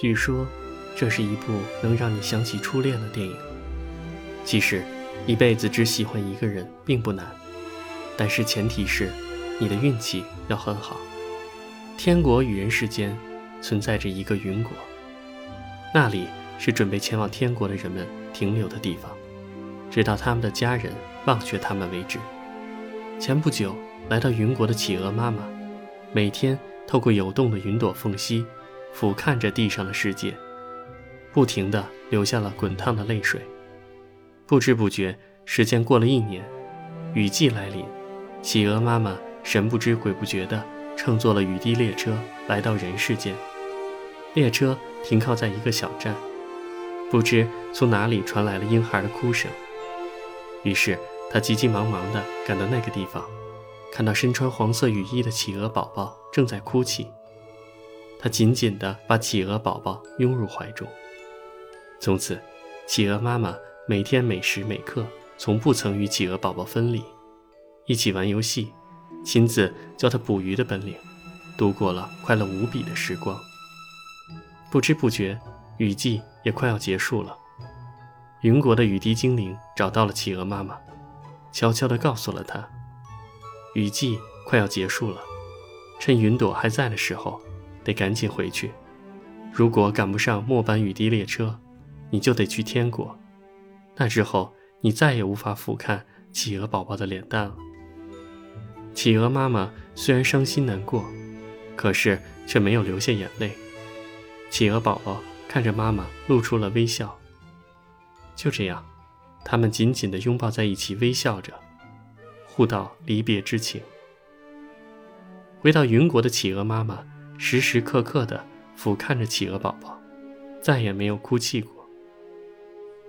据说，这是一部能让你想起初恋的电影。其实，一辈子只喜欢一个人并不难，但是前提是，你的运气要很好。天国与人世间，存在着一个云国，那里是准备前往天国的人们停留的地方，直到他们的家人忘却他们为止。前不久来到云国的企鹅妈妈，每天透过有动的云朵缝隙。俯瞰着地上的世界，不停地流下了滚烫的泪水。不知不觉，时间过了一年，雨季来临，企鹅妈妈神不知鬼不觉地乘坐了雨滴列车来到人世间。列车停靠在一个小站，不知从哪里传来了婴孩的哭声。于是，他急急忙忙地赶到那个地方，看到身穿黄色雨衣的企鹅宝宝正在哭泣。他紧紧地把企鹅宝宝拥入怀中。从此，企鹅妈妈每天每时每刻从不曾与企鹅宝宝分离，一起玩游戏，亲自教他捕鱼的本领，度过了快乐无比的时光。不知不觉，雨季也快要结束了。云国的雨滴精灵找到了企鹅妈妈，悄悄地告诉了她：雨季快要结束了，趁云朵还在的时候。得赶紧回去，如果赶不上末班雨滴列车，你就得去天国。那之后，你再也无法俯瞰企鹅宝宝的脸蛋了。企鹅妈妈虽然伤心难过，可是却没有流下眼泪。企鹅宝宝看着妈妈，露出了微笑。就这样，他们紧紧地拥抱在一起，微笑着，互道离别之情。回到云国的企鹅妈妈。时时刻刻地俯瞰着企鹅宝宝，再也没有哭泣过。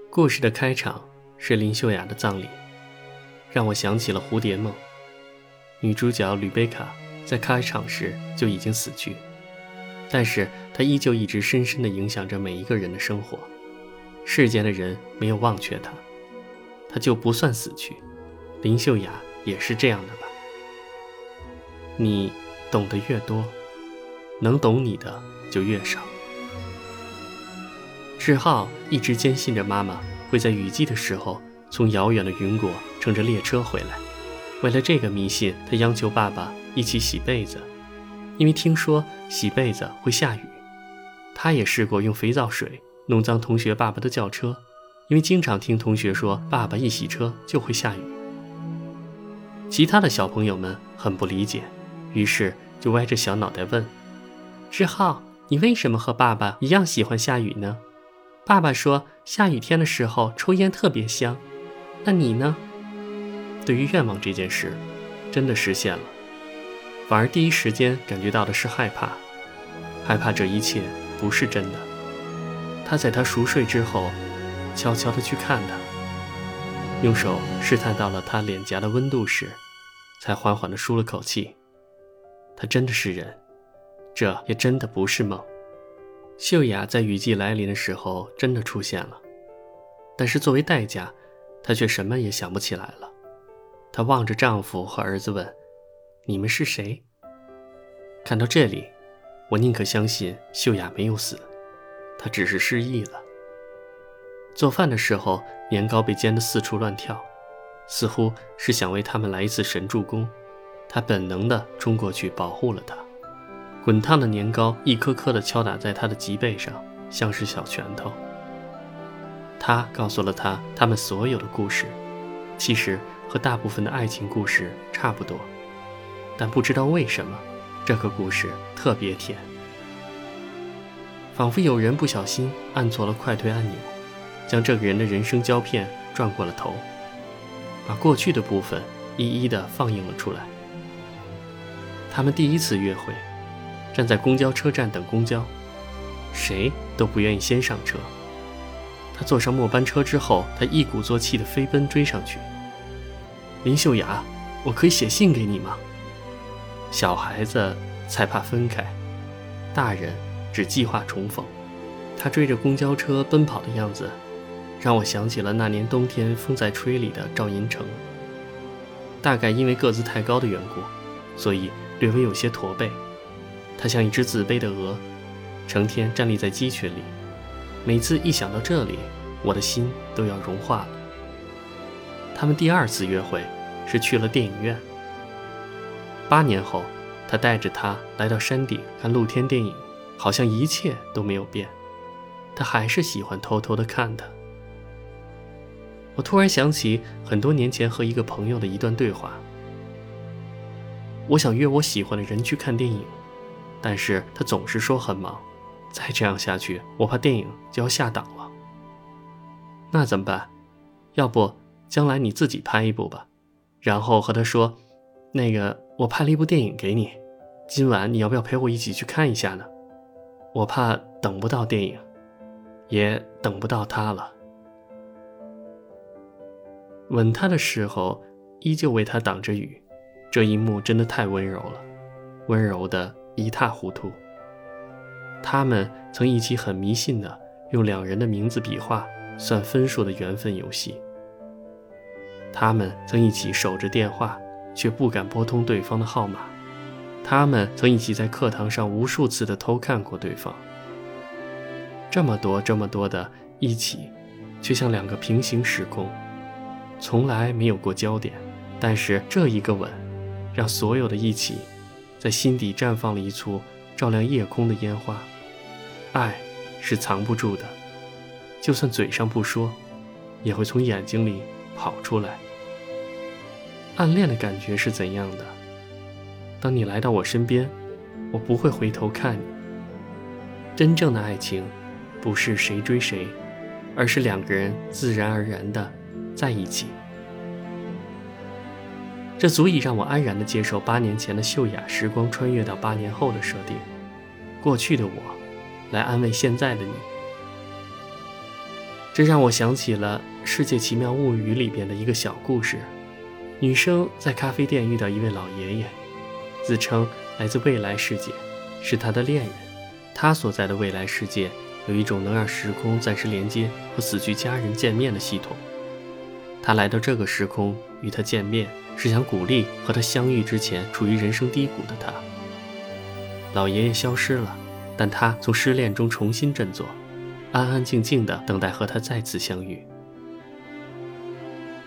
故事的开场是林秀雅的葬礼，让我想起了《蝴蝶梦》。女主角吕贝卡在开场时就已经死去，但是她依旧一直深深地影响着每一个人的生活。世间的人没有忘却她，她就不算死去。林秀雅也是这样的吧？你懂得越多。能懂你的就越少。志浩一直坚信着妈妈会在雨季的时候从遥远的云国乘着列车回来。为了这个迷信，他央求爸爸一起洗被子，因为听说洗被子会下雨。他也试过用肥皂水弄脏同学爸爸的轿车，因为经常听同学说爸爸一洗车就会下雨。其他的小朋友们很不理解，于是就歪着小脑袋问。志浩，你为什么和爸爸一样喜欢下雨呢？爸爸说下雨天的时候抽烟特别香，那你呢？对于愿望这件事，真的实现了，反而第一时间感觉到的是害怕，害怕这一切不是真的。他在他熟睡之后，悄悄地去看他，用手试探到了他脸颊的温度时，才缓缓地舒了口气。他真的是人。这也真的不是梦。秀雅在雨季来临的时候真的出现了，但是作为代价，她却什么也想不起来了。她望着丈夫和儿子问：“你们是谁？”看到这里，我宁可相信秀雅没有死，她只是失忆了。做饭的时候，年糕被煎得四处乱跳，似乎是想为他们来一次神助攻。她本能地冲过去保护了他。滚烫的年糕一颗颗地敲打在他的脊背上，像是小拳头。他告诉了他他们所有的故事，其实和大部分的爱情故事差不多，但不知道为什么，这个故事特别甜，仿佛有人不小心按错了快退按钮，将这个人的人生胶片转过了头，把过去的部分一一的放映了出来。他们第一次约会。站在公交车站等公交，谁都不愿意先上车。他坐上末班车之后，他一鼓作气地飞奔追上去。林秀雅，我可以写信给你吗？小孩子才怕分开，大人只计划重逢。他追着公交车奔跑的样子，让我想起了那年冬天风在吹里的赵银成。大概因为个子太高的缘故，所以略微有些驼背。他像一只自卑的鹅，成天站立在鸡群里。每次一想到这里，我的心都要融化了。他们第二次约会是去了电影院。八年后，他带着她来到山顶看露天电影，好像一切都没有变，他还是喜欢偷偷的看她。我突然想起很多年前和一个朋友的一段对话。我想约我喜欢的人去看电影，但是他总是说很忙。再这样下去，我怕电影就要下档了。那怎么办？要不将来你自己拍一部吧，然后和他说：“那个，我拍了一部电影给你，今晚你要不要陪我一起去看一下呢？”我怕等不到电影，也等不到他了。吻他的时候，依旧为他挡着雨，这一幕真的太温柔了，温柔的一塌糊涂。他们曾一起很迷信的用两人的名字比划算分数的缘分游戏。他们曾一起守着电话，却不敢拨通对方的号码。他们曾一起在课堂上无数次的偷看过对方。这么多这么多的一起，却像两个平行时空，从来没有过焦点。但是这一个吻，让所有的一起，在心底绽放了一簇照亮夜空的烟花。爱是藏不住的，就算嘴上不说，也会从眼睛里跑出来。暗恋的感觉是怎样的？当你来到我身边，我不会回头看你。真正的爱情，不是谁追谁，而是两个人自然而然的在一起。这足以让我安然的接受八年前的秀雅时光穿越到八年后的设定。过去的我。来安慰现在的你，这让我想起了《世界奇妙物语》里边的一个小故事。女生在咖啡店遇到一位老爷爷，自称来自未来世界，是他的恋人。他所在的未来世界有一种能让时空暂时连接和死去家人见面的系统。他来到这个时空与他见面，是想鼓励和他相遇之前处于人生低谷的他。老爷爷消失了。但他从失恋中重新振作，安安静静的等待和他再次相遇。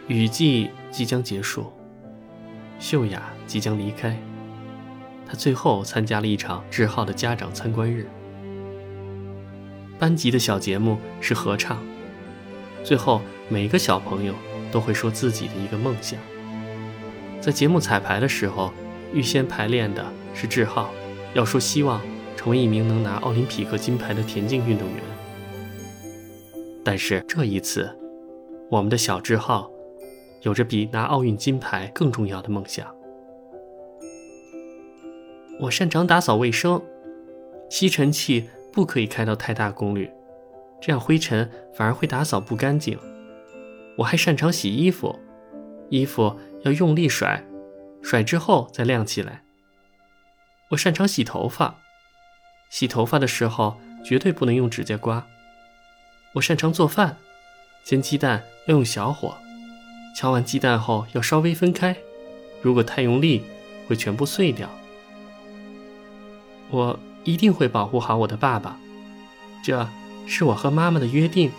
雨季即将结束，秀雅即将离开，他最后参加了一场志浩的家长参观日。班级的小节目是合唱，最后每个小朋友都会说自己的一个梦想。在节目彩排的时候，预先排练的是志浩，要说希望。成为一名能拿奥林匹克金牌的田径运动员，但是这一次，我们的小志浩有着比拿奥运金牌更重要的梦想。我擅长打扫卫生，吸尘器不可以开到太大功率，这样灰尘反而会打扫不干净。我还擅长洗衣服，衣服要用力甩，甩之后再晾起来。我擅长洗头发。洗头发的时候绝对不能用指甲刮。我擅长做饭，煎鸡蛋要用小火，敲完鸡蛋后要稍微分开，如果太用力会全部碎掉。我一定会保护好我的爸爸，这是我和妈妈的约定。